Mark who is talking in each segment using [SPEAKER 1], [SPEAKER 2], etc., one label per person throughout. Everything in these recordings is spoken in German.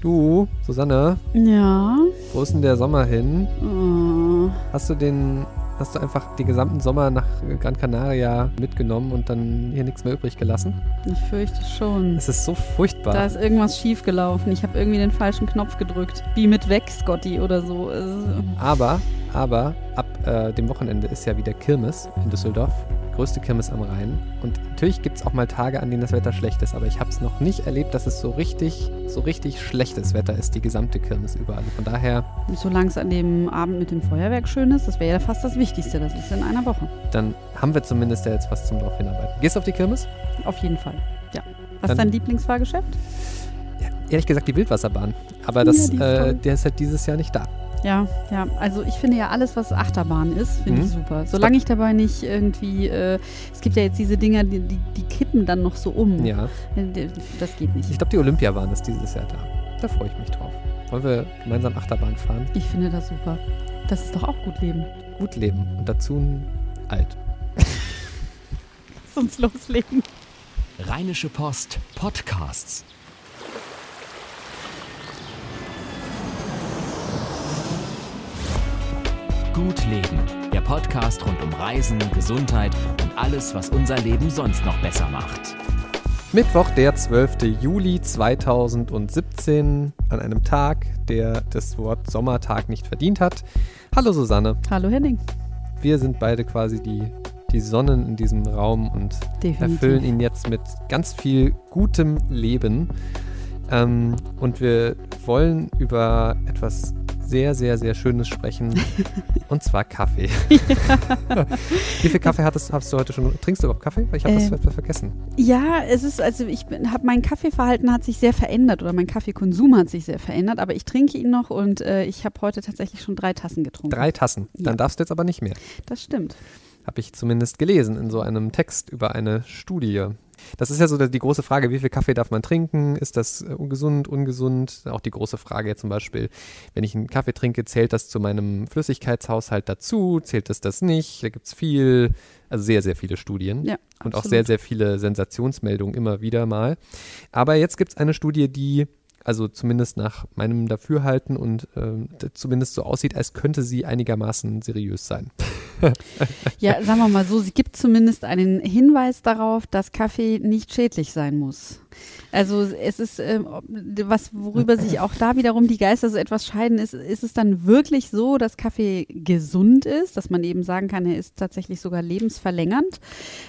[SPEAKER 1] Du, Susanne,
[SPEAKER 2] Ja.
[SPEAKER 1] wo ist denn der Sommer hin?
[SPEAKER 2] Oh.
[SPEAKER 1] Hast du den, hast du einfach den gesamten Sommer nach Gran Canaria mitgenommen und dann hier nichts mehr übrig gelassen?
[SPEAKER 2] Ich fürchte schon.
[SPEAKER 1] Es ist so furchtbar.
[SPEAKER 2] Da ist irgendwas schiefgelaufen. Ich habe irgendwie den falschen Knopf gedrückt. Wie mit weg, Scotty oder so.
[SPEAKER 1] Aber, aber, ab äh, dem Wochenende ist ja wieder Kirmes in Düsseldorf. Größte Kirmes am Rhein. Und natürlich gibt es auch mal Tage, an denen das Wetter schlecht ist, aber ich habe es noch nicht erlebt, dass es so richtig, so richtig schlechtes Wetter ist, die gesamte Kirmes überall. Von daher,
[SPEAKER 2] Solange es an dem Abend mit dem Feuerwerk schön ist, das wäre ja fast das Wichtigste. Das ist in einer Woche.
[SPEAKER 1] dann haben wir zumindest ja jetzt was zum drauf hinarbeiten. Gehst du auf die Kirmes?
[SPEAKER 2] Auf jeden Fall. Ja. Was
[SPEAKER 1] Dann-
[SPEAKER 2] ist dein Lieblingsfahrgeschäft?
[SPEAKER 1] Ehrlich gesagt die Wildwasserbahn. Aber das,
[SPEAKER 2] Ja, die ist
[SPEAKER 1] äh, der ist halt dieses Jahr nicht da.
[SPEAKER 2] Ja, ja. Also ich finde ja alles, was Achterbahn ist, finde
[SPEAKER 1] Mhm.
[SPEAKER 2] ich super. Solange ich dabei nicht irgendwie, äh, es gibt ja jetzt diese Dinger, die, die, die kippen dann noch so um.
[SPEAKER 1] Ja.
[SPEAKER 2] Äh, Das geht nicht.
[SPEAKER 1] Ich glaube, die Olympiabahn ist dieses Jahr da. Da freue ich mich drauf. Wollen wir gemeinsam Achterbahn fahren?
[SPEAKER 2] Ich finde das super. Das ist doch auch gut leben.
[SPEAKER 1] Gut leben und dazu ein alt.
[SPEAKER 2] Lass uns loslegen.
[SPEAKER 3] Rheinische Post Podcasts. Gut Leben, der Podcast rund um Reisen, Gesundheit und alles, was unser Leben sonst noch besser macht.
[SPEAKER 1] Mittwoch, der 12. Juli 2017, an einem Tag, der das Wort Sommertag nicht verdient hat. Hallo Susanne,
[SPEAKER 2] Hallo Henning.
[SPEAKER 1] wir sind beide quasi die, die Sonnen in diesem Raum und
[SPEAKER 2] Definitiv.
[SPEAKER 1] erfüllen ihn jetzt mit ganz viel gutem Leben. Ähm, und wir wollen über etwas sehr, sehr, sehr Schönes sprechen. und zwar Kaffee. Wie viel Kaffee hattest, hast du heute schon? Trinkst du überhaupt Kaffee? Weil Ich habe
[SPEAKER 2] Ähm,
[SPEAKER 1] das vergessen.
[SPEAKER 2] Ja, es ist, also ich habe mein Kaffeeverhalten hat sich sehr verändert oder mein Kaffeekonsum hat sich sehr verändert, aber ich trinke ihn noch und äh, ich habe heute tatsächlich schon drei Tassen getrunken.
[SPEAKER 1] Drei Tassen. Dann
[SPEAKER 2] Ja.
[SPEAKER 1] darfst du jetzt aber nicht mehr.
[SPEAKER 2] Das stimmt.
[SPEAKER 1] Habe ich zumindest gelesen in so einem Text über eine Studie. Das ist ja so die große Frage, wie viel Kaffee darf man trinken? Ist das äh, ungesund, ungesund? Auch die große Frage zum Beispiel, wenn ich einen Kaffee trinke, zählt das zu meinem Flüssigkeitshaushalt dazu? Zählt es das nicht? Da gibt es viel, also sehr, sehr viele Studien.
[SPEAKER 2] Ja,
[SPEAKER 1] Und auch sehr, sehr viele Sensationsmeldungen immer wieder mal. Aber jetzt gibt es eine Studie, die, also zumindest nach meinem Dafürhalten und d- zumindest so aussieht, als könnte sie einigermaßen seriös sein.
[SPEAKER 2] Ja, sagen wir mal so, sie gibt zumindest einen Hinweis darauf, dass Kaffee nicht schädlich sein muss. Also es ist, ähm, was, worüber sich auch da wiederum die Geister so etwas scheiden, ist, ist es dann wirklich so, dass Kaffee gesund ist, dass man eben sagen kann, er ist tatsächlich sogar lebensverlängernd.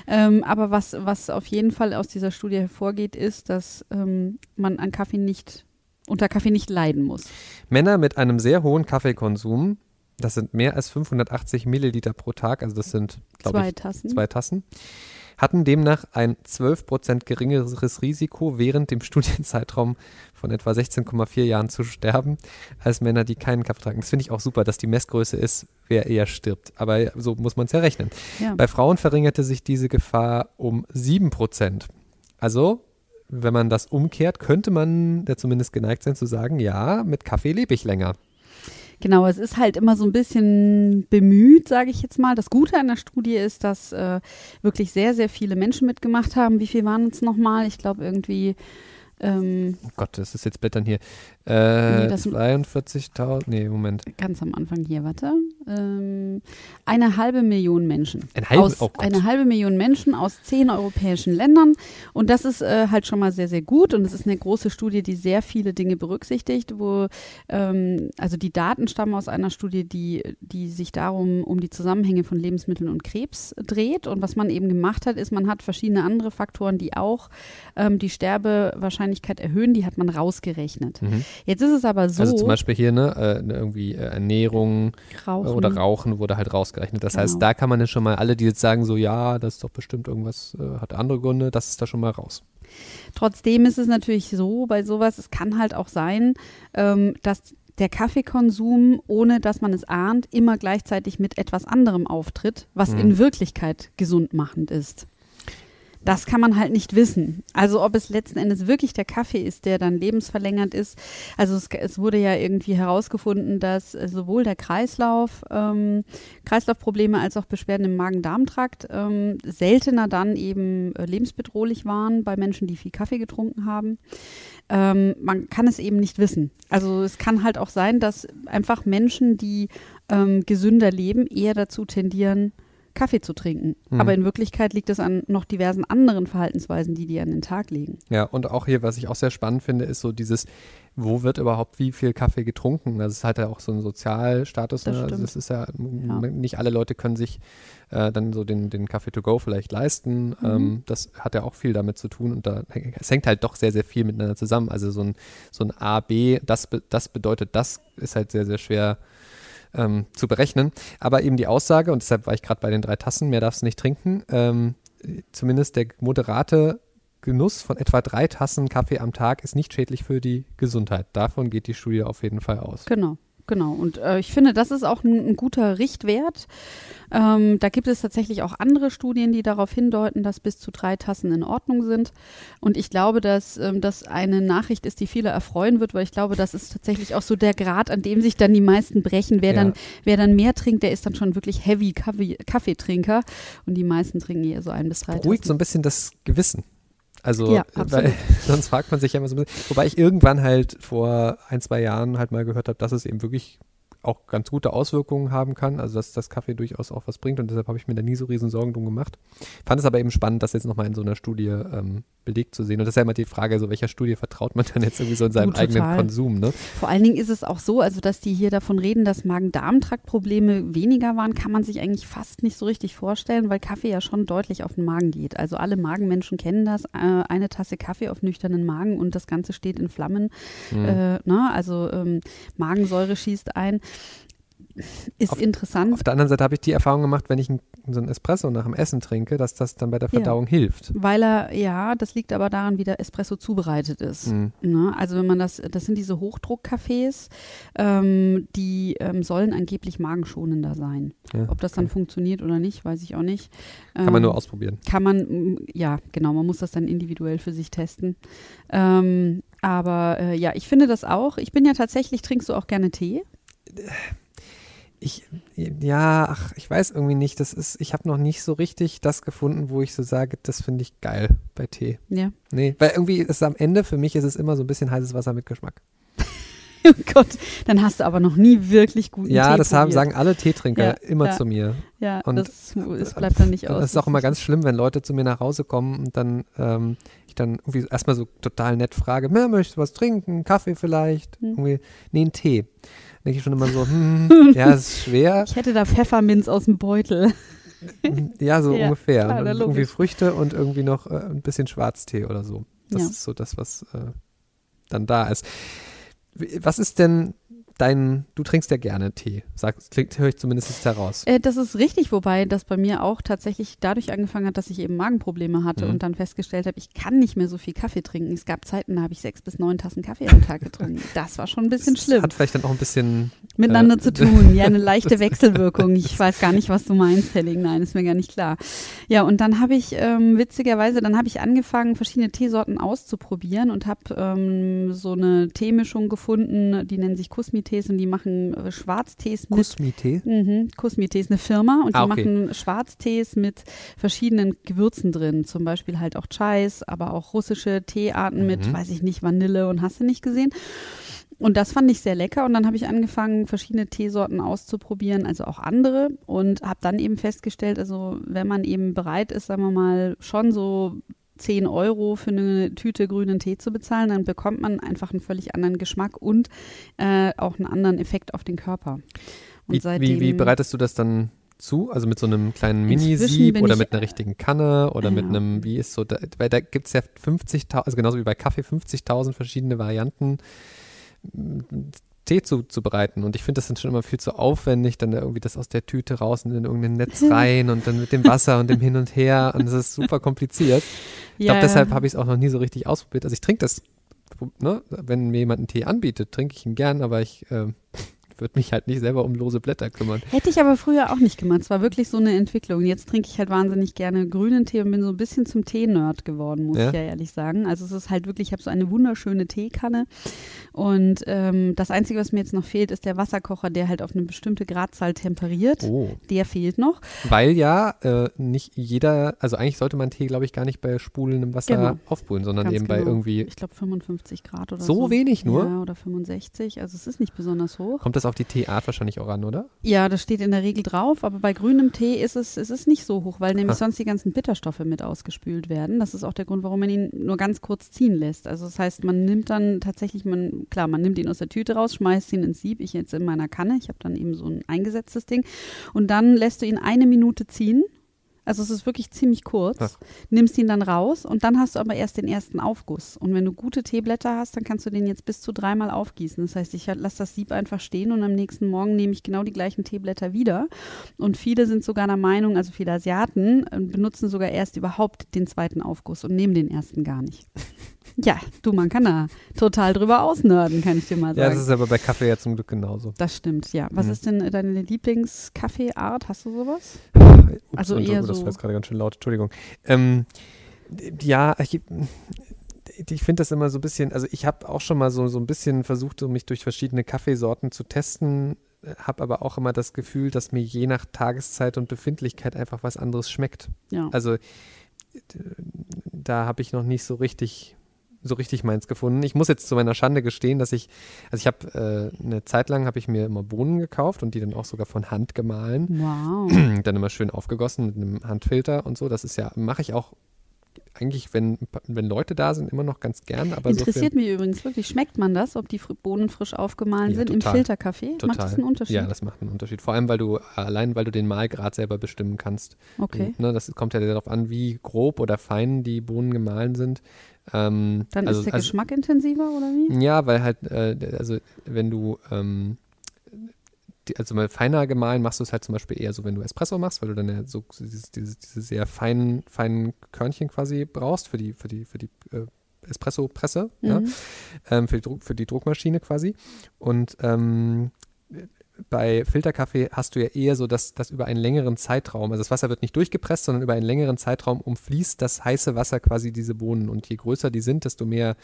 [SPEAKER 2] Ähm, aber was, was auf jeden Fall aus dieser Studie hervorgeht, ist, dass ähm, man an Kaffee nicht, unter Kaffee nicht leiden muss.
[SPEAKER 1] Männer mit einem sehr hohen Kaffeekonsum, das sind mehr als 580 Milliliter pro Tag, also das sind, glaube ich,
[SPEAKER 2] Tassen.
[SPEAKER 1] zwei Tassen, hatten demnach ein 12% geringeres Risiko während dem Studienzeitraum von etwa 16,4 Jahren zu sterben, als Männer, die keinen Kaffee tragen. Das finde ich auch super, dass die Messgröße ist, wer eher stirbt. Aber so muss man es ja rechnen.
[SPEAKER 2] Ja.
[SPEAKER 1] Bei Frauen verringerte sich diese Gefahr um 7%. Also, wenn man das umkehrt, könnte man ja zumindest geneigt sein zu sagen, ja, mit Kaffee lebe ich länger.
[SPEAKER 2] Genau, es ist halt immer so ein bisschen bemüht, sage ich jetzt mal. Das Gute an der Studie ist, dass äh, wirklich sehr, sehr viele Menschen mitgemacht haben. Wie viel waren es nochmal? Ich glaube irgendwie ähm,
[SPEAKER 1] Oh Gott, das ist jetzt Blättern hier. Äh,
[SPEAKER 2] Nee, das-
[SPEAKER 1] 42.000, nee, Moment.
[SPEAKER 2] ganz am Anfang hier, warte. Ähm, eine halbe Million Menschen.
[SPEAKER 1] Ein halbe-
[SPEAKER 2] aus,
[SPEAKER 1] oh
[SPEAKER 2] eine halbe Million Menschen aus zehn europäischen Ländern. Und das ist äh, halt schon mal sehr, sehr gut. Und es ist eine große Studie, die sehr viele Dinge berücksichtigt, wo ähm, also die Daten stammen aus einer Studie, die, die sich darum um die Zusammenhänge von Lebensmitteln und Krebs dreht. Und was man eben gemacht hat, ist, man hat verschiedene andere Faktoren, die auch ähm, die Sterbewahrscheinlichkeit erhöhen, die hat man rausgerechnet.
[SPEAKER 1] Mhm.
[SPEAKER 2] Jetzt ist es aber so.
[SPEAKER 1] Also zum Beispiel hier, ne, äh, ne, irgendwie äh, Ernährung
[SPEAKER 2] Rauchen.
[SPEAKER 1] oder Rauchen wurde halt rausgerechnet. Das
[SPEAKER 2] Genau.
[SPEAKER 1] heißt, da kann man ja schon mal, alle, die jetzt sagen so, ja, das ist doch bestimmt irgendwas, äh, hat andere Gründe, das ist da schon mal raus.
[SPEAKER 2] Trotzdem ist es natürlich so, bei sowas, es kann halt auch sein, ähm, dass der Kaffeekonsum, ohne dass man es ahnt, immer gleichzeitig mit etwas anderem auftritt, was
[SPEAKER 1] Mhm.
[SPEAKER 2] in Wirklichkeit gesundmachend ist. Das kann man halt nicht wissen. Also ob es letzten Endes wirklich der Kaffee ist, der dann lebensverlängernd ist. Also es, es wurde ja irgendwie herausgefunden, dass sowohl der Kreislauf, ähm, Kreislaufprobleme als auch Beschwerden im Magen-Darm-Trakt ähm, seltener dann eben äh, lebensbedrohlich waren bei Menschen, die viel Kaffee getrunken haben. Ähm, man kann es eben nicht wissen. Also es kann halt auch sein, dass einfach Menschen, die ähm, gesünder leben, eher dazu tendieren, Kaffee zu trinken.
[SPEAKER 1] Mhm.
[SPEAKER 2] Aber in Wirklichkeit liegt es an noch diversen anderen Verhaltensweisen, die die an den Tag legen.
[SPEAKER 1] Ja, und auch hier, was ich auch sehr spannend finde, ist so dieses, wo wird überhaupt wie viel Kaffee getrunken? Das ist halt ja auch so ein Sozialstatus.
[SPEAKER 2] Das
[SPEAKER 1] ne? Also das ist ja,
[SPEAKER 2] Ja.
[SPEAKER 1] nicht alle Leute können sich äh, dann so den, den Kaffee to go vielleicht leisten.
[SPEAKER 2] Mhm.
[SPEAKER 1] Ähm, das hat ja auch viel damit zu tun und da es hängt halt doch sehr, sehr viel miteinander zusammen. Also so ein, so ein A, B, das, das bedeutet das, ist halt sehr, sehr schwer ähm, zu berechnen. Aber eben die Aussage, und deshalb war ich gerade bei den drei Tassen, mehr darfst du nicht trinken, ähm, zumindest der moderate Genuss von etwa drei Tassen Kaffee am Tag ist nicht schädlich für die Gesundheit. Davon geht die Studie auf jeden Fall aus.
[SPEAKER 2] Genau. Genau, und äh, ich finde, das ist auch ein, ein guter Richtwert. Ähm, da gibt es tatsächlich auch andere Studien, die darauf hindeuten, dass bis zu drei Tassen in Ordnung sind. Und ich glaube, dass ähm, das eine Nachricht ist, die viele erfreuen wird, weil ich glaube, das ist tatsächlich auch so der Grad, an dem sich dann die meisten brechen. Wer,
[SPEAKER 1] Ja.
[SPEAKER 2] dann, wer dann mehr trinkt, der ist dann schon wirklich Heavy Kaffee, Kaffeetrinker. Und die meisten trinken eher so ein bis drei
[SPEAKER 1] Beruhigt so
[SPEAKER 2] Tassen.
[SPEAKER 1] ein bisschen das Gewissen. Also,
[SPEAKER 2] Ja,
[SPEAKER 1] weil
[SPEAKER 2] absolut.
[SPEAKER 1] sonst fragt man sich ja immer so ein bisschen. Wobei ich irgendwann halt vor ein, zwei Jahren halt mal gehört habe, dass es eben wirklich auch ganz gute Auswirkungen haben kann, also dass das Kaffee durchaus auch was bringt und deshalb habe ich mir da nie so riesen Sorgen drum gemacht. Fand es aber eben spannend, das jetzt nochmal in so einer Studie ähm, belegt zu sehen und das ist ja immer die Frage, so welcher Studie vertraut man dann jetzt irgendwie so in seinem
[SPEAKER 2] Oh,
[SPEAKER 1] eigenen. Konsum, ne?
[SPEAKER 2] Vor allen Dingen ist es auch so, also dass die hier davon reden, dass Magen-Darm-Trakt-Probleme weniger waren, kann man sich eigentlich fast nicht so richtig vorstellen, weil Kaffee ja schon deutlich auf den Magen geht. Also alle Magenmenschen kennen das, äh, eine Tasse Kaffee auf nüchternen Magen und das Ganze steht in Flammen.
[SPEAKER 1] Mhm.
[SPEAKER 2] Äh, ne? Also ähm, Magensäure schießt ein. Ist
[SPEAKER 1] Auf-
[SPEAKER 2] interessant.
[SPEAKER 1] Auf der anderen Seite habe ich die Erfahrung gemacht, wenn ich ein, so ein Espresso nach dem Essen trinke, dass das dann bei der
[SPEAKER 2] Ja.
[SPEAKER 1] Verdauung hilft.
[SPEAKER 2] Weil er, ja, das liegt aber daran, wie der Espresso zubereitet ist.
[SPEAKER 1] Mhm.
[SPEAKER 2] Ne? Also wenn man das, das sind diese Hochdruckcafés, ähm, die ähm, sollen angeblich magenschonender sein.
[SPEAKER 1] Ja,
[SPEAKER 2] Ob das dann
[SPEAKER 1] okay.
[SPEAKER 2] funktioniert oder nicht, weiß ich auch nicht.
[SPEAKER 1] Kann man
[SPEAKER 2] Ähm,
[SPEAKER 1] nur ausprobieren.
[SPEAKER 2] Kann man, ja, genau, man muss das dann individuell für sich testen. Ähm, aber äh, ja, ich finde das auch. Ich bin ja tatsächlich, trinkst du auch gerne Tee?
[SPEAKER 1] Ich, ja, ach, ich weiß irgendwie nicht. Das ist, ich habe noch nicht so richtig das gefunden, wo ich so sage, das finde ich geil bei Tee.
[SPEAKER 2] Ja.
[SPEAKER 1] Nee, weil irgendwie ist am Ende, für mich ist es immer so ein bisschen heißes Wasser mit Geschmack.
[SPEAKER 2] Oh Gott, dann hast du aber noch nie wirklich guten
[SPEAKER 1] ja,
[SPEAKER 2] Tee
[SPEAKER 1] das haben, sagen alle Teetrinker
[SPEAKER 2] Ja,
[SPEAKER 1] immer
[SPEAKER 2] ja.
[SPEAKER 1] zu mir.
[SPEAKER 2] Ja,
[SPEAKER 1] und,
[SPEAKER 2] das, es bleibt dann nicht aus.
[SPEAKER 1] Das ist auch immer ganz schlimm, wenn Leute zu mir nach Hause kommen und dann ähm, ich dann irgendwie erstmal so total nett frage, "Na, möchtest du was trinken? Kaffee vielleicht?
[SPEAKER 2] Hm.
[SPEAKER 1] Irgendwie, nee, einen Tee. Denke ich schon immer so, hm, ja, es ist schwer.
[SPEAKER 2] Ich hätte da Pfefferminz aus dem Beutel.
[SPEAKER 1] Ja, so
[SPEAKER 2] Ja,
[SPEAKER 1] ungefähr.
[SPEAKER 2] klar,
[SPEAKER 1] irgendwie
[SPEAKER 2] logisch.
[SPEAKER 1] Früchte und irgendwie noch äh, ein bisschen Schwarztee oder so. Das
[SPEAKER 2] Ja.
[SPEAKER 1] ist so das, was äh, dann da ist. Was ist denn dein, du trinkst ja gerne Tee, sag, klingt, höre ich zumindest heraus.
[SPEAKER 2] Äh, das ist richtig, wobei das bei mir auch tatsächlich dadurch angefangen hat, dass ich eben Magenprobleme hatte
[SPEAKER 1] Mhm.
[SPEAKER 2] und dann festgestellt habe, ich kann nicht mehr so viel Kaffee trinken. Es gab Zeiten, da habe ich sechs bis neun Tassen Kaffee am Tag getrunken. Das war schon ein bisschen
[SPEAKER 1] Das
[SPEAKER 2] schlimm.
[SPEAKER 1] Hat vielleicht dann auch ein bisschen,
[SPEAKER 2] Miteinander
[SPEAKER 1] äh,
[SPEAKER 2] zu tun. Ja, eine leichte Wechselwirkung. Ich weiß gar nicht, was du meinst, Helling. Nein, ist mir gar nicht klar. Ja, und dann habe ich ähm, witzigerweise, dann habe ich angefangen, verschiedene Teesorten auszuprobieren und habe ähm, so eine Teemischung gefunden, die nennen sich Kusmi-Tees und die machen äh, Schwarztees mit
[SPEAKER 1] Kusmi-Tee.
[SPEAKER 2] Mhm. Kusmi-Tee ist eine Firma und die
[SPEAKER 1] Ah, okay.
[SPEAKER 2] machen Schwarztees mit verschiedenen Gewürzen drin. Zum Beispiel halt auch Chais, aber auch russische Teearten mit,
[SPEAKER 1] Mhm.
[SPEAKER 2] weiß ich nicht, Vanille und hast du nicht gesehen. Und das fand ich sehr lecker und dann habe ich angefangen, verschiedene Teesorten auszuprobieren, also auch andere und habe dann eben festgestellt, also wenn man eben bereit ist, sagen wir mal, schon so 10 Euro für eine Tüte grünen Tee zu bezahlen, dann bekommt man einfach einen völlig anderen Geschmack und äh, auch einen anderen Effekt auf den Körper.
[SPEAKER 1] Wie, wie, wie bereitest du das dann zu? Also mit so einem kleinen Minisieb oder mit einer richtigen Kanne oder mit
[SPEAKER 2] Ja.
[SPEAKER 1] einem, wie ist so, da, weil da gibt es ja 50.000, also genauso wie bei Kaffee, 50.000 verschiedene Varianten, Tee zu, zu bereiten. Und ich finde das dann schon immer viel zu aufwendig, dann da irgendwie das aus der Tüte raus und in irgendein Netz rein und dann mit dem Wasser und dem Hin und Her und das ist super kompliziert. Ich glaube,
[SPEAKER 2] Ja,
[SPEAKER 1] deshalb habe ich es auch noch nie so richtig ausprobiert. Also ich trinke das, ne, wenn mir jemand einen Tee anbietet, trinke ich ihn gern, aber ich äh, würde mich halt nicht selber um lose Blätter kümmern.
[SPEAKER 2] Hätte ich aber früher auch nicht gemacht. Es war wirklich so eine Entwicklung. Jetzt trinke ich halt wahnsinnig gerne grünen Tee und bin so ein bisschen zum Tee-Nerd geworden, muss
[SPEAKER 1] Ja?
[SPEAKER 2] ich ja ehrlich sagen. Also es ist halt wirklich, ich habe so eine wunderschöne Teekanne und ähm, das Einzige, was mir jetzt noch fehlt, ist der Wasserkocher, der halt auf eine bestimmte Gradzahl temperiert.
[SPEAKER 1] Oh.
[SPEAKER 2] Der fehlt noch.
[SPEAKER 1] Weil ja äh, nicht jeder, also eigentlich sollte man Tee, glaube ich, gar nicht bei sprudelndem Wasser
[SPEAKER 2] Genau.
[SPEAKER 1] aufbrühen, sondern
[SPEAKER 2] Ganz
[SPEAKER 1] eben bei
[SPEAKER 2] genau.
[SPEAKER 1] irgendwie.
[SPEAKER 2] Ich glaube 55 Grad oder
[SPEAKER 1] So
[SPEAKER 2] so.
[SPEAKER 1] wenig nur?
[SPEAKER 2] Ja, oder 65. Also es ist nicht besonders hoch.
[SPEAKER 1] Kommt das auf die Teeart wahrscheinlich auch an, oder?
[SPEAKER 2] Ja, das steht in der Regel drauf, aber bei grünem Tee ist es, es ist nicht so hoch, weil nämlich
[SPEAKER 1] Ha.
[SPEAKER 2] sonst die ganzen Bitterstoffe mit ausgespült werden. Das ist auch der Grund, warum man ihn nur ganz kurz ziehen lässt. Also das heißt, man nimmt dann tatsächlich, man, klar, man nimmt ihn aus der Tüte raus, schmeißt ihn ins Sieb, ich jetzt in meiner Kanne, ich habe dann eben so ein eingesetztes Ding und dann lässt du ihn eine Minute ziehen. Also es ist wirklich ziemlich kurz.
[SPEAKER 1] Ach.
[SPEAKER 2] Nimmst ihn dann raus und dann hast du aber erst den ersten Aufguss. Und wenn du gute Teeblätter hast, dann kannst du den jetzt bis zu dreimal aufgießen. Das heißt, ich lasse das Sieb einfach stehen und am nächsten Morgen nehme ich genau die gleichen Teeblätter wieder. Und viele sind sogar der Meinung, also viele Asiaten äh, benutzen sogar erst überhaupt den zweiten Aufguss und nehmen den ersten gar nicht. Ja, du, man kann da total drüber ausnörden, kann ich dir mal
[SPEAKER 1] Ja,
[SPEAKER 2] sagen.
[SPEAKER 1] das ist aber bei Kaffee ja zum Glück genauso.
[SPEAKER 2] Das stimmt, ja. Was
[SPEAKER 1] Mhm.
[SPEAKER 2] ist denn deine Lieblingskaffeeart? Hast du sowas?
[SPEAKER 1] Ups,
[SPEAKER 2] Also
[SPEAKER 1] und-
[SPEAKER 2] eher
[SPEAKER 1] oh, Das
[SPEAKER 2] so-
[SPEAKER 1] war jetzt gerade ganz schön laut, Entschuldigung. Ähm, ja, ich, ich finde das immer so ein bisschen, also ich habe auch schon mal so, so ein bisschen versucht, so mich durch verschiedene Kaffeesorten zu testen, habe aber auch immer das Gefühl, dass mir je nach Tageszeit und Befindlichkeit einfach was anderes schmeckt.
[SPEAKER 2] Ja.
[SPEAKER 1] Also da habe ich noch nicht so richtig so richtig meins gefunden. Ich muss jetzt zu meiner Schande gestehen, dass ich, also ich habe äh, eine Zeit lang habe ich mir immer Bohnen gekauft und die dann auch sogar von Hand gemahlen
[SPEAKER 2] Wow.
[SPEAKER 1] dann immer schön aufgegossen mit einem Handfilter und so. Das ist ja, mache ich auch eigentlich, wenn, wenn Leute da sind, immer noch ganz gern. Aber
[SPEAKER 2] Interessiert mich übrigens wirklich, schmeckt man das, ob die Bohnen frisch aufgemahlen
[SPEAKER 1] Ja,
[SPEAKER 2] sind
[SPEAKER 1] total.
[SPEAKER 2] im Filterkaffee?
[SPEAKER 1] so für,
[SPEAKER 2] Macht das einen Unterschied?
[SPEAKER 1] Ja, das macht einen Unterschied. Vor allem, weil du, allein weil du den Mahlgrad selber bestimmen kannst.
[SPEAKER 2] okay.
[SPEAKER 1] Du, ne, das kommt ja darauf an, wie grob oder fein die Bohnen gemahlen sind. Ähm,
[SPEAKER 2] Dann
[SPEAKER 1] also,
[SPEAKER 2] ist der
[SPEAKER 1] also,
[SPEAKER 2] Geschmack intensiver oder wie?
[SPEAKER 1] Ja, weil halt, äh, also wenn du, ähm, die, also mal feiner gemahlen machst du es halt zum Beispiel eher so, wenn du Espresso machst, weil du dann ja so dieses, dieses, diese sehr feinen, feinen Körnchen quasi brauchst für die, für die, für die äh, Espresso-Presse, ja,
[SPEAKER 2] Mhm.
[SPEAKER 1] ähm, für, die Druck, für die Druckmaschine quasi. Und ähm, bei Filterkaffee hast du ja eher so, dass das über einen längeren Zeitraum, also das Wasser wird nicht durchgepresst, sondern über einen längeren Zeitraum umfließt das heiße Wasser quasi diese Bohnen. Und je größer die sind, desto mehr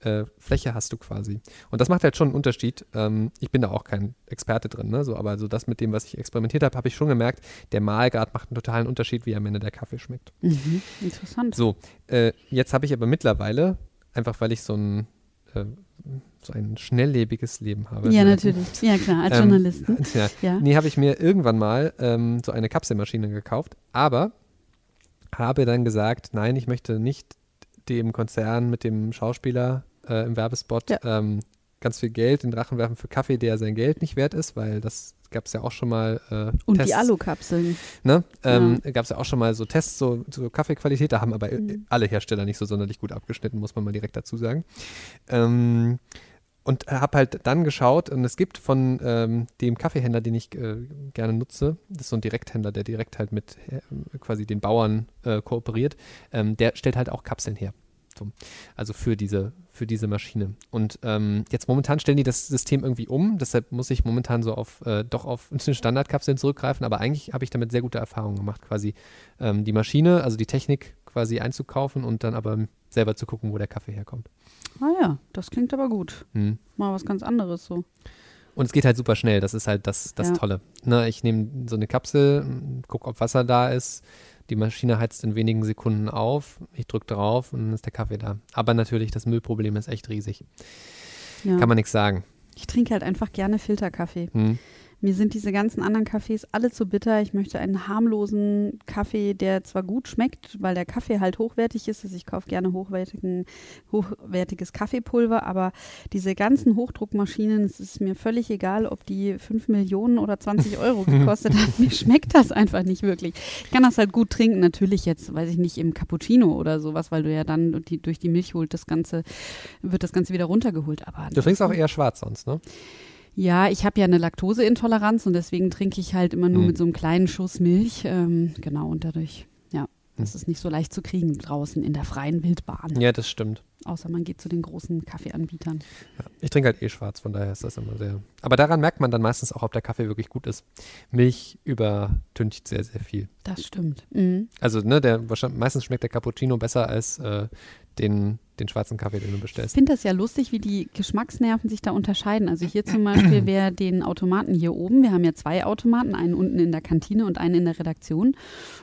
[SPEAKER 1] äh, Fläche hast du quasi. Und das macht halt schon einen Unterschied. Ähm, ich bin da auch kein Experte drin, ne? so, aber so das mit dem, was ich experimentiert habe, habe ich schon gemerkt, der Mahlgrad macht einen totalen Unterschied, wie am Ende der Kaffee schmeckt.
[SPEAKER 2] Mhm. Interessant.
[SPEAKER 1] So, äh, jetzt habe ich aber mittlerweile, einfach weil ich so ein, äh, so ein schnelllebiges Leben habe.
[SPEAKER 2] ja,
[SPEAKER 1] ne?
[SPEAKER 2] natürlich. Ja, klar, als
[SPEAKER 1] Ähm,
[SPEAKER 2] Journalisten.
[SPEAKER 1] Ja,
[SPEAKER 2] Ja.
[SPEAKER 1] Nee, habe ich mir irgendwann mal ähm, so eine Kapselmaschine gekauft, aber habe dann gesagt, nein, ich möchte nicht dem Konzern mit dem Schauspieler äh, im Werbespot
[SPEAKER 2] Ja.
[SPEAKER 1] ähm, ganz viel Geld in den Rachen werfen für Kaffee, der sein Geld nicht wert ist, weil das gab es ja auch schon mal äh,
[SPEAKER 2] Und
[SPEAKER 1] Tests.
[SPEAKER 2] die Alukapseln.
[SPEAKER 1] Ne? Ähm, Gab es ja auch schon mal so Tests zur so Kaffeequalität, da haben aber
[SPEAKER 2] Mhm.
[SPEAKER 1] alle Hersteller nicht so sonderlich gut abgeschnitten, muss man mal direkt dazu sagen. Ähm, und habe halt dann geschaut, und es gibt von ähm, dem Kaffeehändler, den ich äh, gerne nutze, das ist so ein Direkthändler, der direkt halt mit äh, quasi den Bauern äh, kooperiert, ähm, der stellt halt auch Kapseln her. So. Also für diese, für diese Maschine. Und ähm, jetzt momentan stellen die das System irgendwie um, deshalb muss ich momentan so auf äh, doch auf Standardkapseln zurückgreifen, aber eigentlich habe ich damit sehr gute Erfahrungen gemacht, quasi ähm, die Maschine, also die Technik quasi einzukaufen und dann aber selber zu gucken, wo der Kaffee herkommt.
[SPEAKER 2] Ah ja, das klingt aber gut.
[SPEAKER 1] Hm.
[SPEAKER 2] Mal was ganz anderes so.
[SPEAKER 1] Und es geht halt super schnell, das ist halt das, das
[SPEAKER 2] Ja.
[SPEAKER 1] Tolle. Ne, ich nehme so eine Kapsel, gucke, ob Wasser da ist, die Maschine heizt in wenigen Sekunden auf, ich drücke drauf und dann ist der Kaffee da. Aber natürlich, das Müllproblem ist echt riesig.
[SPEAKER 2] Ja.
[SPEAKER 1] Kann man nichts sagen.
[SPEAKER 2] ich trinke halt einfach gerne Filterkaffee.
[SPEAKER 1] Hm.
[SPEAKER 2] Mir sind diese ganzen anderen Kaffees alle zu bitter. Ich möchte einen harmlosen Kaffee, der zwar gut schmeckt, weil der Kaffee halt hochwertig ist. Also ich kaufe gerne hochwertigen, hochwertiges Kaffeepulver, aber diese ganzen Hochdruckmaschinen, es ist mir völlig egal, ob die 5 Millionen oder 20 Euro gekostet haben. Mir schmeckt das einfach nicht wirklich. Ich kann das halt gut trinken, natürlich jetzt, weiß ich nicht, im Cappuccino oder sowas, weil du ja dann die, durch die Milch holt, das Ganze, wird das Ganze wieder runtergeholt. Aber
[SPEAKER 1] Du trinkst auch eher schwarz sonst, ne?
[SPEAKER 2] Ja, ich habe ja eine Laktoseintoleranz und deswegen trinke ich halt immer nur
[SPEAKER 1] Mhm.
[SPEAKER 2] mit so einem kleinen Schuss Milch. Ähm, genau, und dadurch, ja. Das ist nicht so leicht zu kriegen draußen in der freien Wildbahn.
[SPEAKER 1] Ja, das stimmt.
[SPEAKER 2] Außer man geht zu den großen Kaffeeanbietern.
[SPEAKER 1] Ja, ich trinke halt eh schwarz, von daher ist das immer sehr. Aber daran merkt man dann meistens auch, ob der Kaffee wirklich gut ist. Milch übertüncht sehr, sehr viel.
[SPEAKER 2] Das stimmt. Mhm.
[SPEAKER 1] Also, ne, der wahrscheinlich, meistens schmeckt der Cappuccino besser als äh, den, den schwarzen Kaffee, den du
[SPEAKER 2] Ich
[SPEAKER 1] bestellst.
[SPEAKER 2] finde das ja lustig, wie die Geschmacksnerven sich da unterscheiden. Also hier zum Beispiel wäre den Automaten hier oben. Wir haben ja zwei Automaten, einen unten in der Kantine und einen in der Redaktion.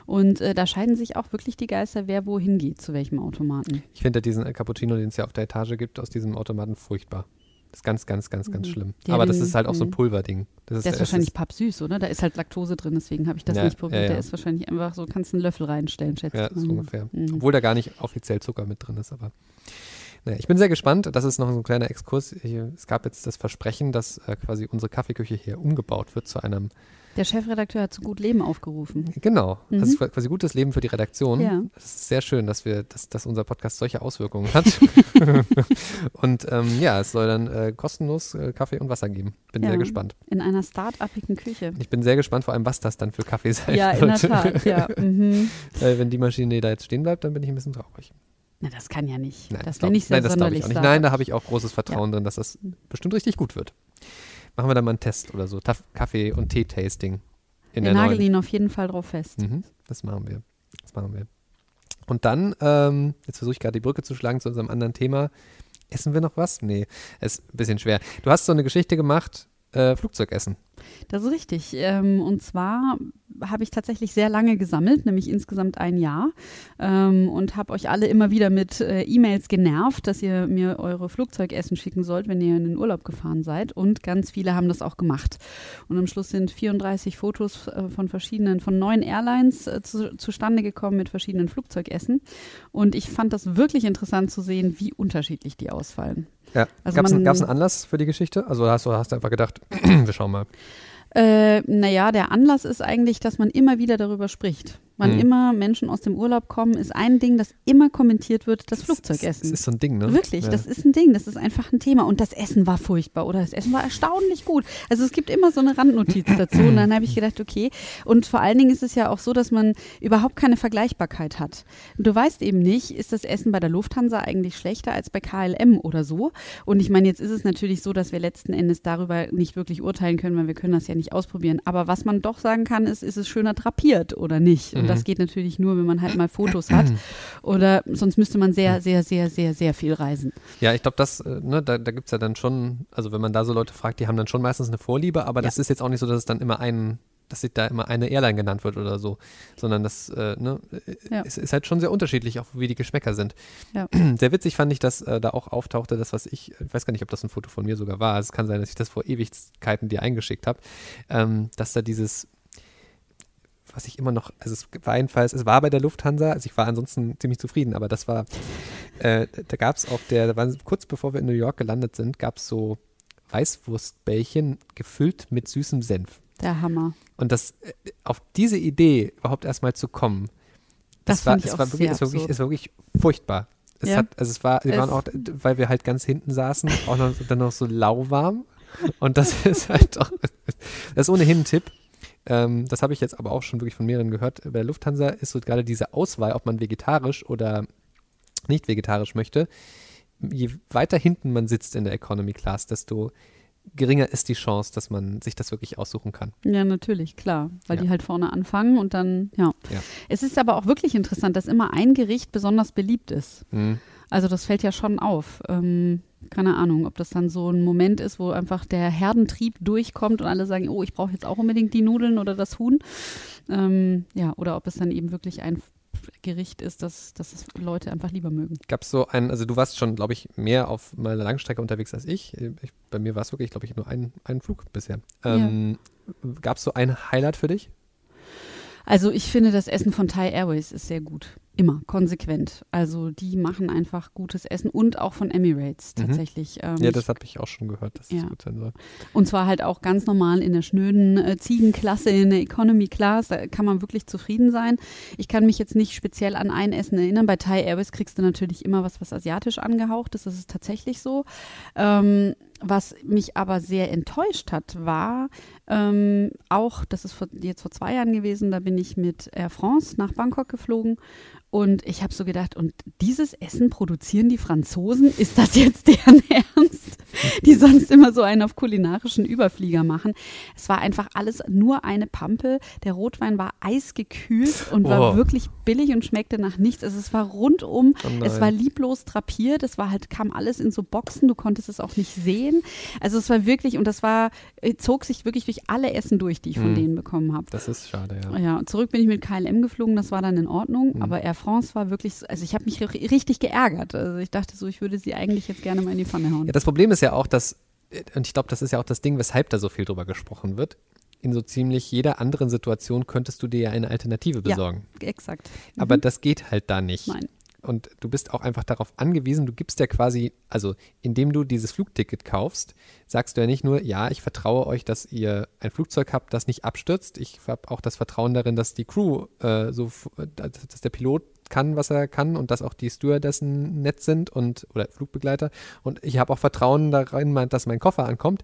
[SPEAKER 2] Und äh, da scheiden sich auch wirklich die Geister, wer wohin geht, zu welchem Automaten.
[SPEAKER 1] Ich finde diesen äh, Cappuccino, den es ja auf der Etage gibt, aus diesem Automaten furchtbar. Das ist ganz, ganz, ganz, ganz
[SPEAKER 2] Mhm.
[SPEAKER 1] schlimm.
[SPEAKER 2] Ja,
[SPEAKER 1] Aber das
[SPEAKER 2] den-
[SPEAKER 1] ist halt auch so ein
[SPEAKER 2] mhm.
[SPEAKER 1] Pulverding. Das ist,
[SPEAKER 2] Der ist wahrscheinlich pappsüß, oder? Da ist halt Laktose drin, deswegen habe ich das
[SPEAKER 1] Ja,
[SPEAKER 2] nicht probiert.
[SPEAKER 1] ja, ja.
[SPEAKER 2] Der ist wahrscheinlich einfach so, kannst einen Löffel reinstellen, schätze
[SPEAKER 1] Ja,
[SPEAKER 2] ich.
[SPEAKER 1] so
[SPEAKER 2] Mhm.
[SPEAKER 1] ungefähr.
[SPEAKER 2] Mhm.
[SPEAKER 1] Obwohl da gar nicht offiziell Zucker mit drin ist, aber. Naja, ich bin sehr gespannt. Das ist noch so ein kleiner Exkurs. Es gab jetzt das Versprechen, dass äh, quasi unsere Kaffeeküche hier umgebaut wird zu einem.
[SPEAKER 2] Der Chefredakteur hat zu gut Leben aufgerufen.
[SPEAKER 1] Genau.
[SPEAKER 2] Mhm.
[SPEAKER 1] Das ist quasi gutes Leben für die Redaktion.
[SPEAKER 2] Ja.
[SPEAKER 1] Das ist sehr schön, dass wir, dass, dass unser Podcast solche Auswirkungen hat. und ähm, ja, es soll dann äh, kostenlos äh, Kaffee und Wasser geben. Bin
[SPEAKER 2] Ja.
[SPEAKER 1] sehr gespannt.
[SPEAKER 2] In einer start-upigen Küche.
[SPEAKER 1] Ich bin sehr gespannt, vor allem, was das dann für Kaffee sein
[SPEAKER 2] Ja,
[SPEAKER 1] wird.
[SPEAKER 2] in der Tat, ja. Mhm.
[SPEAKER 1] Weil wenn die Maschine da jetzt stehen bleibt, dann bin ich ein bisschen traurig.
[SPEAKER 2] Na, das kann ja nicht.
[SPEAKER 1] Nein,
[SPEAKER 2] das wäre nicht sehr
[SPEAKER 1] nein, das glaube
[SPEAKER 2] sonderlich
[SPEAKER 1] ich auch nicht. Nein, da habe ich auch großes Vertrauen drin, dass das bestimmt richtig gut wird. Machen wir dann mal einen Test oder so. Taf Kaffee- und Tee-Tasting. In
[SPEAKER 2] Wir
[SPEAKER 1] der
[SPEAKER 2] nageln ihn auf jeden Fall drauf fest.
[SPEAKER 1] Mhm, das machen wir. Das machen wir. Und dann, ähm, jetzt versuche ich gerade die Brücke zu schlagen zu unserem anderen Thema. Essen wir noch was? Nee, ist ein bisschen schwer. Du hast so eine Geschichte gemacht, äh, Flugzeugessen.
[SPEAKER 2] Das ist richtig. Ähm, und zwar habe ich tatsächlich sehr lange gesammelt, nämlich insgesamt ein Jahr. Ähm, und habe euch alle immer wieder mit äh, E-Mails genervt, dass ihr mir eure Flugzeugessen schicken sollt, wenn ihr in den Urlaub gefahren seid. Und ganz viele haben das auch gemacht. Und am Schluss sind 34 Fotos äh, von verschiedenen, von neun Airlines äh, zu, zustande gekommen mit verschiedenen Flugzeugessen. Und ich fand das wirklich interessant zu sehen, wie unterschiedlich die ausfallen.
[SPEAKER 1] Ja.
[SPEAKER 2] Also
[SPEAKER 1] Gab es
[SPEAKER 2] man-
[SPEAKER 1] einen Anlass für die Geschichte? Also hast du hast einfach gedacht, wir schauen mal.
[SPEAKER 2] Äh, naja, der Anlass ist eigentlich, dass man immer wieder darüber spricht. Wann
[SPEAKER 1] Mhm.
[SPEAKER 2] immer Menschen aus dem Urlaub kommen, ist ein Ding, das immer kommentiert wird, das
[SPEAKER 1] Das
[SPEAKER 2] Flugzeugessen.
[SPEAKER 1] ist so ein Ding, ne?
[SPEAKER 2] Wirklich,
[SPEAKER 1] ja.
[SPEAKER 2] das ist ein Ding, das ist einfach ein Thema. Und das Essen war furchtbar oder das Essen war erstaunlich gut. Also es gibt immer so eine Randnotiz dazu. Und dann habe ich gedacht, okay. Und vor allen Dingen ist es ja auch so, dass man überhaupt keine Vergleichbarkeit hat. Und du weißt eben nicht, ist das Essen bei der Lufthansa eigentlich schlechter als bei KLM oder so. Und ich meine, jetzt ist es natürlich so, dass wir letzten Endes darüber nicht wirklich urteilen können, weil wir können das ja nicht ausprobieren. Aber was man doch sagen kann, ist, ist es schöner drapiert oder nicht? Und
[SPEAKER 1] Mhm.
[SPEAKER 2] das geht natürlich nur, wenn man halt mal Fotos hat. Oder sonst müsste man sehr, sehr, sehr, sehr, sehr viel reisen.
[SPEAKER 1] Ja, ich glaube, das, äh, ne, da, da gibt es ja dann schon, also wenn man da so Leute fragt, die haben dann schon meistens eine Vorliebe, aber das ist jetzt auch nicht so, dass es dann immer ein, dass sich da immer eine Airline genannt wird oder so, sondern das, äh, ne, äh,
[SPEAKER 2] Ja.
[SPEAKER 1] es ist halt schon sehr unterschiedlich, auch wie die Geschmäcker sind.
[SPEAKER 2] Ja.
[SPEAKER 1] Sehr witzig fand ich, dass äh, da auch auftauchte, das, was ich, ich weiß gar nicht, ob das ein Foto von mir sogar war, es kann sein, dass ich das vor Ewigkeiten dir eingeschickt habe, ähm, dass da dieses was ich immer noch, also es war jedenfalls, es war bei der Lufthansa, also ich war ansonsten ziemlich zufrieden, aber das war, äh, da gab es auf der, da waren, kurz bevor wir in New York gelandet sind, gab es so Weißwurstbällchen gefüllt mit süßem Senf.
[SPEAKER 2] Der Hammer.
[SPEAKER 1] Und das, äh, auf diese Idee überhaupt erstmal zu kommen,
[SPEAKER 2] Das
[SPEAKER 1] das, war, es war wirklich, es war wirklich, es war wirklich furchtbar. Es
[SPEAKER 2] Ja.
[SPEAKER 1] hat, also es war, wir
[SPEAKER 2] Es-
[SPEAKER 1] waren auch, weil wir halt ganz hinten saßen, auch noch, dann noch so lauwarm. Und das ist halt doch, das ist ohnehin ein Tipp. Ähm, das habe ich jetzt aber auch schon wirklich von mehreren gehört. Bei der Lufthansa ist so gerade diese Auswahl, ob man vegetarisch oder nicht vegetarisch möchte. Je weiter hinten man sitzt in der Economy Class, desto geringer ist die Chance, dass man sich das wirklich aussuchen kann.
[SPEAKER 2] Ja, natürlich, klar, weil
[SPEAKER 1] Ja.
[SPEAKER 2] die halt vorne anfangen und dann, ja.
[SPEAKER 1] Ja.
[SPEAKER 2] Es ist aber auch wirklich interessant, dass immer ein Gericht besonders beliebt ist.
[SPEAKER 1] Mhm.
[SPEAKER 2] Also das fällt ja schon auf. Ähm, keine Ahnung, ob das dann so ein Moment ist, wo einfach der Herdentrieb durchkommt und alle sagen, oh, ich brauche jetzt auch unbedingt die Nudeln oder das Huhn. Ähm, ja, oder ob es dann eben wirklich ein Gericht ist, das, das es Leute einfach lieber mögen.
[SPEAKER 1] Gab es so ein, also du warst schon, glaube ich, mehr auf meiner Langstrecke unterwegs als ich. ich bei mir war es wirklich, glaube ich, nur ein, ein Flug bisher. Ähm, Gab es so ein Highlight für dich?
[SPEAKER 2] Also ich finde, das Essen von Thai Airways ist sehr gut. Immer, konsequent. Also die machen einfach gutes Essen und auch von Emirates
[SPEAKER 1] Mhm.
[SPEAKER 2] tatsächlich. Ähm,
[SPEAKER 1] Ja, das habe ich auch schon gehört, dass
[SPEAKER 2] Ja.
[SPEAKER 1] das gut sein soll.
[SPEAKER 2] Und zwar halt auch ganz normal in der schnöden äh, Ziegenklasse, in der Economy Class. Da kann man wirklich zufrieden sein. Ich kann mich jetzt nicht speziell an ein Essen erinnern. Bei Thai Airways kriegst du natürlich immer was, was asiatisch angehaucht ist. Das ist tatsächlich so. Ähm, was mich aber sehr enttäuscht hat, war ähm, auch, das ist vor, jetzt vor zwei Jahren gewesen, da bin ich mit Air France nach Bangkok geflogen und ich habe so gedacht, und dieses Essen produzieren die Franzosen? Ist das jetzt deren Ernst? Die sonst immer so einen auf kulinarischen Überflieger machen. Es war einfach alles nur eine Pampe. Der Rotwein war eisgekühlt und war
[SPEAKER 1] Oh.
[SPEAKER 2] wirklich billig und schmeckte nach nichts. Also es war rundum,
[SPEAKER 1] Oh
[SPEAKER 2] es war lieblos drapiert, es war halt, kam alles in so Boxen, du konntest es auch nicht sehen. Also es war wirklich, und das war, äh, zog sich wirklich durch alle Essen durch, die ich von
[SPEAKER 1] Mhm.
[SPEAKER 2] denen bekommen habe.
[SPEAKER 1] Das ist schade, ja.
[SPEAKER 2] Ja, zurück bin ich mit KLM geflogen, das war dann in Ordnung,
[SPEAKER 1] Mhm.
[SPEAKER 2] aber Air France war wirklich, so, also ich habe mich ri- richtig geärgert. Also ich dachte so, ich würde sie eigentlich jetzt gerne mal in die Pfanne hauen.
[SPEAKER 1] Ja, das Problem ist ja auch, dass, und ich glaube, das ist ja auch das Ding, weshalb da so viel drüber gesprochen wird. In so ziemlich jeder anderen Situation könntest du dir ja eine Alternative
[SPEAKER 2] Ja.
[SPEAKER 1] besorgen.
[SPEAKER 2] Exakt.
[SPEAKER 1] Aber das geht halt da nicht.
[SPEAKER 2] Nein.
[SPEAKER 1] Und du bist auch einfach darauf angewiesen, du gibst ja quasi, also indem du dieses Flugticket kaufst, sagst du ja nicht nur, ja, ich vertraue euch, dass ihr ein Flugzeug habt, das nicht abstürzt. Ich habe auch das Vertrauen darin, dass die Crew äh, so, dass der Pilot kann, was er kann und dass auch die Stewardessen nett sind und oder Flugbegleiter. Und ich habe auch Vertrauen darin, dass mein Koffer ankommt.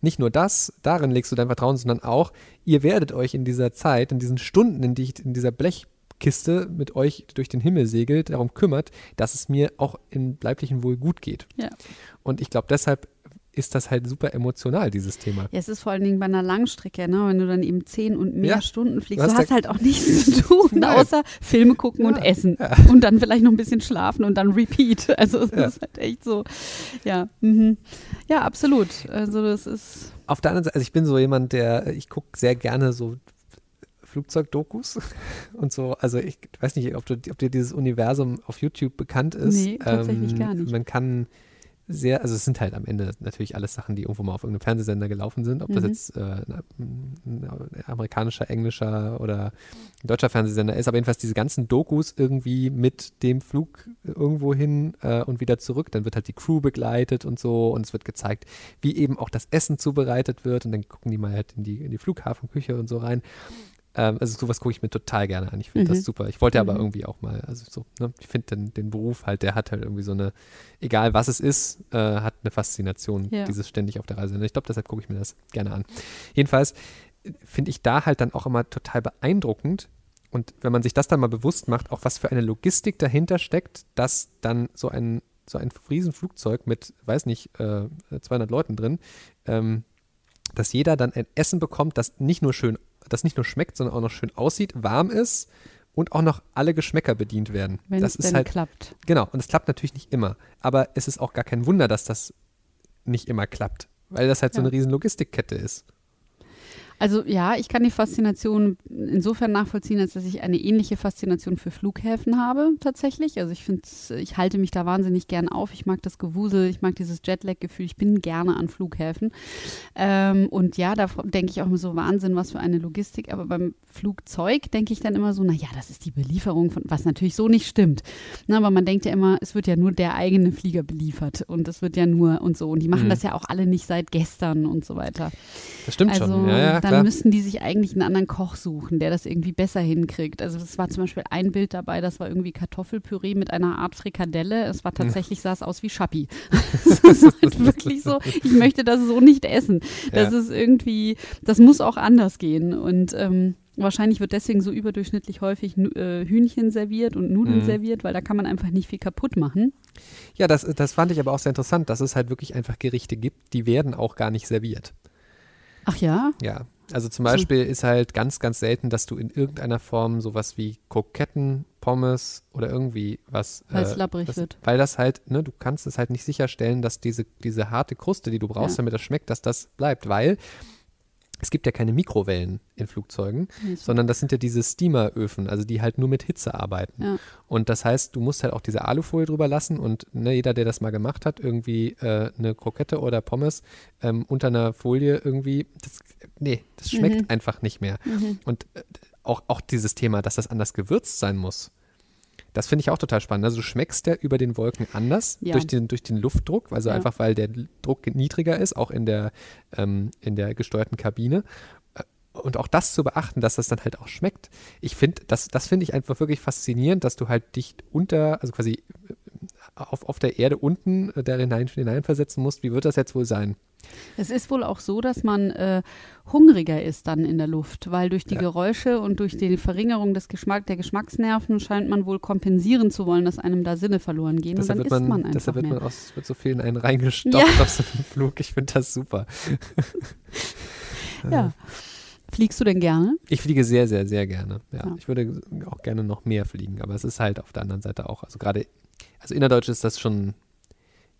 [SPEAKER 1] Nicht nur das, darin legst du dein Vertrauen, sondern auch, ihr werdet euch in dieser Zeit, in diesen Stunden, in die ich in dieser Blechkiste mit euch durch den Himmel segelt, darum kümmert, dass es mir auch im leiblichen Wohl gut geht.
[SPEAKER 2] Ja.
[SPEAKER 1] Und ich glaube, deshalb ist das halt super emotional, dieses Thema.
[SPEAKER 2] Ja, es ist vor allen Dingen bei einer Langstrecke, ne? wenn du dann eben zehn und mehr
[SPEAKER 1] Ja.
[SPEAKER 2] Stunden fliegst.
[SPEAKER 1] Du
[SPEAKER 2] Du
[SPEAKER 1] hast
[SPEAKER 2] hast halt auch nichts zu tun, außer Filme gucken und
[SPEAKER 1] Ja.
[SPEAKER 2] essen. Und dann vielleicht noch ein bisschen schlafen und dann repeat. Also es
[SPEAKER 1] Ja.
[SPEAKER 2] ist halt echt so. Ja, mhm. ja, absolut. Also das ist,
[SPEAKER 1] Auf der anderen Seite, also ich bin so jemand, der, ich gucke sehr gerne so Flugzeugdokus und so, also ich weiß nicht, ob, du, ob dir dieses Universum auf YouTube bekannt ist.
[SPEAKER 2] Nee, tatsächlich gar nicht.
[SPEAKER 1] Man kann sehr, also es sind halt am Ende natürlich alles Sachen, die irgendwo mal auf irgendeinem Fernsehsender gelaufen sind, ob das
[SPEAKER 2] Mhm.
[SPEAKER 1] jetzt äh, ein, ein amerikanischer, englischer oder ein deutscher Fernsehsender ist, aber jedenfalls diese ganzen Dokus irgendwie mit dem Flug irgendwo hin äh, und wieder zurück, dann wird halt die Crew begleitet und so und es wird gezeigt, wie eben auch das Essen zubereitet wird und dann gucken die mal halt in die, in die Flughafenküche und so rein. Ähm, also sowas gucke ich mir total gerne an. Ich finde
[SPEAKER 2] Mhm.
[SPEAKER 1] das super. Ich wollte aber
[SPEAKER 2] Mhm.
[SPEAKER 1] irgendwie auch mal, also so, ne, ich finde den, den Beruf halt, der hat halt irgendwie so eine, egal was es ist, äh, hat eine Faszination,
[SPEAKER 2] Ja.
[SPEAKER 1] dieses ständig auf der Reise. Ich glaube, deshalb gucke ich mir das gerne an. Jedenfalls äh, finde ich da halt dann auch immer total beeindruckend. Und wenn man sich das dann mal bewusst macht, auch was für eine Logistik dahinter steckt, dass dann so ein, so ein Riesenflugzeug mit, weiß nicht, äh, 200 Leuten drin, ähm, dass jeder dann ein Essen bekommt, das nicht nur schön, das nicht nur schmeckt, sondern auch noch schön aussieht, warm ist und auch noch alle Geschmäcker bedient werden.
[SPEAKER 2] wenn
[SPEAKER 1] das
[SPEAKER 2] es
[SPEAKER 1] ist halt
[SPEAKER 2] klappt.
[SPEAKER 1] Genau, und es klappt natürlich nicht immer. Aber es ist auch gar kein Wunder, dass das nicht immer klappt, weil das halt so
[SPEAKER 2] Ja.
[SPEAKER 1] eine riesen Logistikkette ist.
[SPEAKER 2] Also ja, ich kann die Faszination insofern nachvollziehen, als dass ich eine ähnliche Faszination für Flughäfen habe, tatsächlich. Also ich finde, ich halte mich da wahnsinnig gern auf. Ich mag das Gewusel, ich mag dieses Jetlag-Gefühl. Ich bin gerne an Flughäfen. Ähm, und ja, da denke ich auch immer so Wahnsinn, was für eine Logistik. Aber beim Flugzeug denke ich dann immer so, naja, das ist die Belieferung von, was natürlich so nicht stimmt. Na, aber man denkt ja immer, es wird ja nur der eigene Flieger beliefert und es wird ja nur und so. Und die machen
[SPEAKER 1] Mhm.
[SPEAKER 2] das ja auch alle nicht seit gestern und so weiter.
[SPEAKER 1] Das stimmt
[SPEAKER 2] Also
[SPEAKER 1] schon. Ja, ja,
[SPEAKER 2] dann
[SPEAKER 1] klar.
[SPEAKER 2] müssten die sich eigentlich einen anderen Koch suchen, der das irgendwie besser hinkriegt. Also es war zum Beispiel ein Bild dabei, das war irgendwie Kartoffelpüree mit einer Art Frikadelle. Es war tatsächlich, sah es aus wie Schappi. Es war halt wirklich so, ich möchte das so nicht essen. Das
[SPEAKER 1] Ja.
[SPEAKER 2] ist irgendwie, das muss auch anders gehen. Und ähm, wahrscheinlich wird deswegen so überdurchschnittlich häufig äh, Hühnchen serviert und Nudeln
[SPEAKER 1] Mhm.
[SPEAKER 2] serviert, weil da kann man einfach nicht viel kaputt machen.
[SPEAKER 1] Ja, das, das fand ich aber auch sehr interessant, dass es halt wirklich einfach Gerichte gibt, die werden auch gar nicht serviert.
[SPEAKER 2] Ach ja?
[SPEAKER 1] Ja, also zum Beispiel ist halt ganz, ganz selten, dass du in irgendeiner Form sowas wie Kroketten, Pommes oder irgendwie was.
[SPEAKER 2] Weil es labbrig
[SPEAKER 1] das,
[SPEAKER 2] wird.
[SPEAKER 1] Weil das halt, ne, du kannst es halt nicht sicherstellen, dass diese, diese harte Kruste, die du brauchst,
[SPEAKER 2] Ja.
[SPEAKER 1] damit das schmeckt, dass das bleibt, weil es gibt ja keine Mikrowellen in Flugzeugen,
[SPEAKER 2] so-
[SPEAKER 1] sondern das sind ja diese Steameröfen, also die halt nur mit Hitze arbeiten.
[SPEAKER 2] Ja.
[SPEAKER 1] Und das heißt, du musst halt auch diese Alufolie drüber lassen und ne, jeder, der das mal gemacht hat, irgendwie äh, eine Krokette oder Pommes ähm, unter einer Folie irgendwie, das, nee, das schmeckt
[SPEAKER 2] Mhm.
[SPEAKER 1] einfach nicht mehr.
[SPEAKER 2] Mhm.
[SPEAKER 1] Und äh, auch, auch dieses Thema, dass das anders gewürzt sein muss. Das finde ich auch total spannend. Also du schmeckst ja über den Wolken anders
[SPEAKER 2] Ja.
[SPEAKER 1] durch, den, durch den Luftdruck, also
[SPEAKER 2] Ja.
[SPEAKER 1] einfach weil der Druck niedriger ist, auch in der, ähm, in der gesteuerten Kabine. Äh, Und auch das zu beachten, dass das dann halt auch schmeckt. Ich finde, das, das finde ich einfach wirklich faszinierend, dass du halt dicht unter, also quasi auf, auf der Erde unten äh, da hinein, hineinversetzen musst, wie wird das jetzt wohl sein?
[SPEAKER 2] Es ist wohl auch so, dass man äh, hungriger ist dann in der Luft, weil durch die ja. Geräusche und durch die Verringerung des Geschmack, der Geschmacksnerven scheint man wohl kompensieren zu wollen, dass einem da Sinne verloren gehen.
[SPEAKER 1] Deshalb
[SPEAKER 2] und dann
[SPEAKER 1] isst man,
[SPEAKER 2] man einfach
[SPEAKER 1] Deshalb wird
[SPEAKER 2] mehr.
[SPEAKER 1] man aus, wird so viel in einen reingestopft
[SPEAKER 2] Ja.
[SPEAKER 1] auf so einem Flug. Ich finde das super.
[SPEAKER 2] Ja. Fliegst du denn gerne?
[SPEAKER 1] Ich fliege sehr, sehr, sehr gerne. Ja.
[SPEAKER 2] Ja.
[SPEAKER 1] Ich würde auch gerne noch mehr fliegen, aber es ist halt auf der anderen Seite auch, also gerade, also innerdeutsch ist das schon,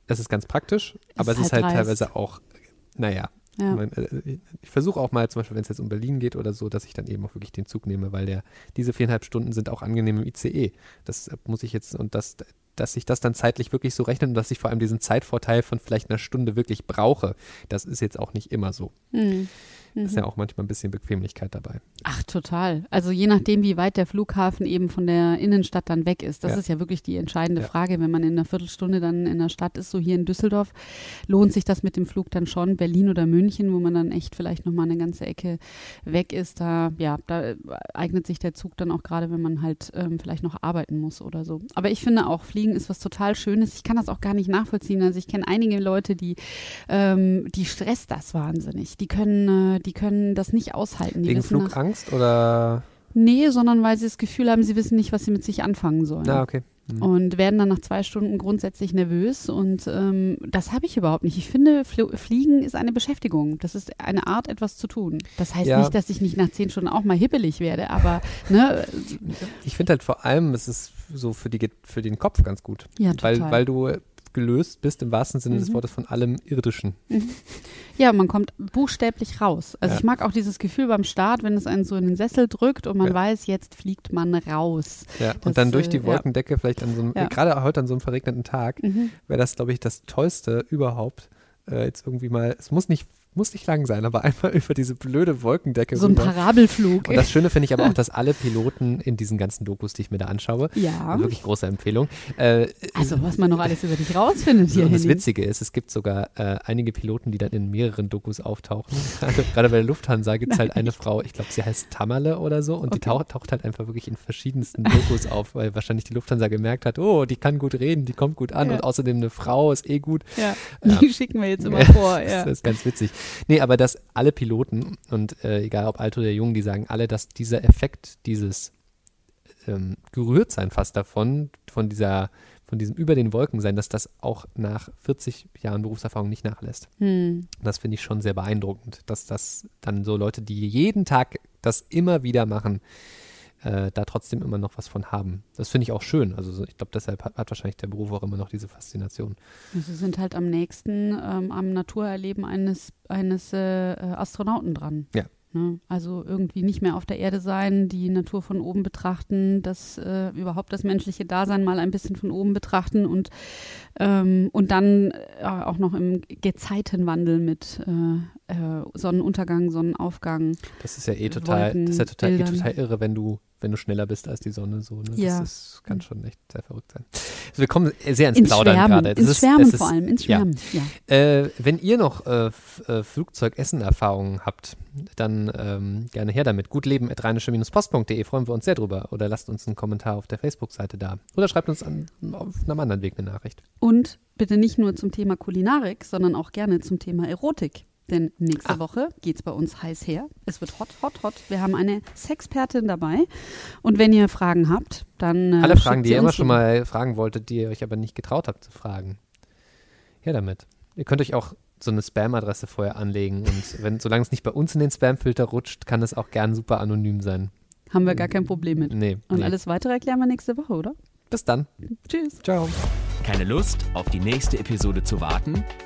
[SPEAKER 1] das ist ganz praktisch, aber es
[SPEAKER 2] ist
[SPEAKER 1] ist halt
[SPEAKER 2] halt
[SPEAKER 1] teilweise auch, naja,
[SPEAKER 2] Ja.
[SPEAKER 1] ich, äh, ich versuche auch mal, zum Beispiel, wenn es jetzt um Berlin geht oder so, dass ich dann eben auch wirklich den Zug nehme, weil der, diese viereinhalb Stunden sind auch angenehm im ICE. Das äh, muss ich jetzt, und das, dass sich das dann zeitlich wirklich so rechnet und dass ich vor allem diesen Zeitvorteil von vielleicht einer Stunde wirklich brauche, das ist jetzt auch nicht immer so.
[SPEAKER 2] Hm.
[SPEAKER 1] Ist ja auch manchmal ein bisschen Bequemlichkeit dabei.
[SPEAKER 2] Ach, total. Also je nachdem, wie weit der Flughafen eben von der Innenstadt dann weg ist. Das
[SPEAKER 1] Ja.
[SPEAKER 2] ist ja wirklich die entscheidende
[SPEAKER 1] Ja.
[SPEAKER 2] Frage. Wenn man in einer Viertelstunde dann in der Stadt ist, so hier in Düsseldorf, lohnt sich das mit dem Flug dann schon. Berlin oder München, wo man dann echt vielleicht nochmal eine ganze Ecke weg ist, da, ja, da eignet sich der Zug dann auch gerade, wenn man halt ähm, vielleicht noch arbeiten muss oder so. Aber ich finde auch, Fliegen ist was total Schönes. Ich kann das auch gar nicht nachvollziehen. Also ich kenne einige Leute, die, ähm, die stresst das wahnsinnig. Die können, äh, die können das nicht aushalten. Die
[SPEAKER 1] Wegen
[SPEAKER 2] wissen nach-
[SPEAKER 1] Flugangst oder?
[SPEAKER 2] Nee, sondern weil sie das Gefühl haben, sie wissen nicht, was sie mit sich anfangen sollen.
[SPEAKER 1] Ah, okay. Hm.
[SPEAKER 2] Und werden dann nach zwei Stunden grundsätzlich nervös. Und ähm, das habe ich überhaupt nicht. Ich finde, Fl Fliegen ist eine Beschäftigung. Das ist eine Art, etwas zu tun. Das heißt
[SPEAKER 1] Ja.
[SPEAKER 2] nicht, dass ich nicht nach zehn Stunden auch mal hippelig werde, aber ne,
[SPEAKER 1] Ich finde halt vor allem, es ist so für, die, für den Kopf ganz gut.
[SPEAKER 2] ja,
[SPEAKER 1] Weil,
[SPEAKER 2] total.
[SPEAKER 1] weil du gelöst bist im wahrsten Sinne des
[SPEAKER 2] Mhm.
[SPEAKER 1] Wortes von allem Irdischen.
[SPEAKER 2] ja, man kommt buchstäblich raus. Also
[SPEAKER 1] Ja.
[SPEAKER 2] ich mag auch dieses Gefühl beim Start, wenn es einen so in den Sessel drückt und man
[SPEAKER 1] Ja.
[SPEAKER 2] weiß, jetzt fliegt man raus.
[SPEAKER 1] Ja.
[SPEAKER 2] Das,
[SPEAKER 1] und dann durch die
[SPEAKER 2] äh, ja.
[SPEAKER 1] Wolkendecke, vielleicht an so einem, gerade heute an so einem verregneten Tag,
[SPEAKER 2] Mhm.
[SPEAKER 1] wäre das, glaube ich, das Tollste überhaupt. Äh, jetzt irgendwie mal, es muss nicht, muss nicht lang sein, aber einmal über diese blöde Wolkendecke
[SPEAKER 2] So ein
[SPEAKER 1] rüber.
[SPEAKER 2] Parabelflug.
[SPEAKER 1] Und das Schöne finde ich aber auch, dass alle Piloten in diesen ganzen Dokus, die ich mir da anschaue,
[SPEAKER 2] ja.
[SPEAKER 1] wirklich große Empfehlung, äh,
[SPEAKER 2] Also was man noch alles über dich rausfindet hier.
[SPEAKER 1] und das. Witzige ist, es gibt sogar äh, einige Piloten, die dann in mehreren Dokus auftauchen. Gerade, gerade bei der Lufthansa gibt es halt eine Frau, ich glaube, sie heißt Tamerle oder so, und die
[SPEAKER 2] Okay.
[SPEAKER 1] taucht, taucht halt einfach wirklich in verschiedensten Dokus auf, weil wahrscheinlich die Lufthansa gemerkt hat, oh, die kann gut reden, die kommt gut an
[SPEAKER 2] Ja.
[SPEAKER 1] und außerdem eine Frau ist eh gut.
[SPEAKER 2] Ja,
[SPEAKER 1] Ja.
[SPEAKER 2] die schicken wir jetzt immer vor. Ja.
[SPEAKER 1] Das ist ganz witzig. Nee, aber dass alle Piloten, und äh, egal ob alt oder jung, die sagen alle, dass dieser Effekt, dieses ähm, gerührt sein fast davon, von dieser, von diesem über den Wolken sein, dass das auch nach 40 Jahren Berufserfahrung nicht nachlässt.
[SPEAKER 2] Hm.
[SPEAKER 1] Das finde ich schon sehr beeindruckend, dass das dann so Leute, die jeden Tag das immer wieder machen, äh, da trotzdem immer noch was von haben. Das finde ich auch schön. Also so, ich glaube, deshalb hat, hat wahrscheinlich der Beruf auch immer noch diese Faszination.
[SPEAKER 2] Sie sind halt am nächsten ähm, am Naturerleben eines, eines äh, Astronauten dran.
[SPEAKER 1] Ja.
[SPEAKER 2] Ne? Also irgendwie nicht mehr auf der Erde sein, die Natur von oben betrachten, das äh, überhaupt das menschliche Dasein mal ein bisschen von oben betrachten und, ähm, und dann äh, auch noch im Gezeitenwandel mit äh, äh, Sonnenuntergang, Sonnenaufgang.
[SPEAKER 1] Das ist ja eh total, das ist ja total, eh total irre, wenn du, wenn du schneller bist als die Sonne. So, ne?
[SPEAKER 2] Ja.
[SPEAKER 1] Das ist, kann schon echt sehr verrückt sein. Also wir kommen sehr ins,
[SPEAKER 2] Ins
[SPEAKER 1] Plaudern
[SPEAKER 2] Schwärmen,
[SPEAKER 1] gerade. Das
[SPEAKER 2] ins
[SPEAKER 1] ist,
[SPEAKER 2] Schwärmen
[SPEAKER 1] ist,
[SPEAKER 2] vor allem, ins
[SPEAKER 1] ja.
[SPEAKER 2] Schwärmen. Ja.
[SPEAKER 1] Äh, wenn ihr noch äh, äh, Flugzeugessen-Erfahrungen habt, dann ähm, gerne her damit. gutleben.rheinische-post.de freuen wir uns sehr drüber. Oder lasst uns einen Kommentar auf der Facebook-Seite da. Oder schreibt uns an, auf einem anderen Weg eine Nachricht.
[SPEAKER 2] Und bitte nicht nur zum Thema Kulinarik, sondern auch gerne zum Thema Erotik. Denn nächste
[SPEAKER 1] Ah.
[SPEAKER 2] Woche geht es bei uns heiß her. Es wird hot, hot, hot. Wir haben eine Sexpertin dabei. Und wenn ihr Fragen habt, dann. Äh,
[SPEAKER 1] Alle Fragen, die ihr immer schon mal fragen wolltet, die ihr euch aber nicht getraut habt zu fragen. Her damit. Ihr könnt euch auch so eine Spam-Adresse vorher anlegen und wenn, solange es nicht bei uns in den Spam-Filter rutscht, kann es auch gern super anonym sein.
[SPEAKER 2] Haben wir gar kein Problem mit.
[SPEAKER 1] Nee.
[SPEAKER 2] Und
[SPEAKER 1] nee.
[SPEAKER 2] alles weitere erklären wir nächste Woche, oder?
[SPEAKER 1] Bis dann.
[SPEAKER 2] Tschüss.
[SPEAKER 1] Ciao.
[SPEAKER 3] Keine Lust, auf die nächste Episode zu warten?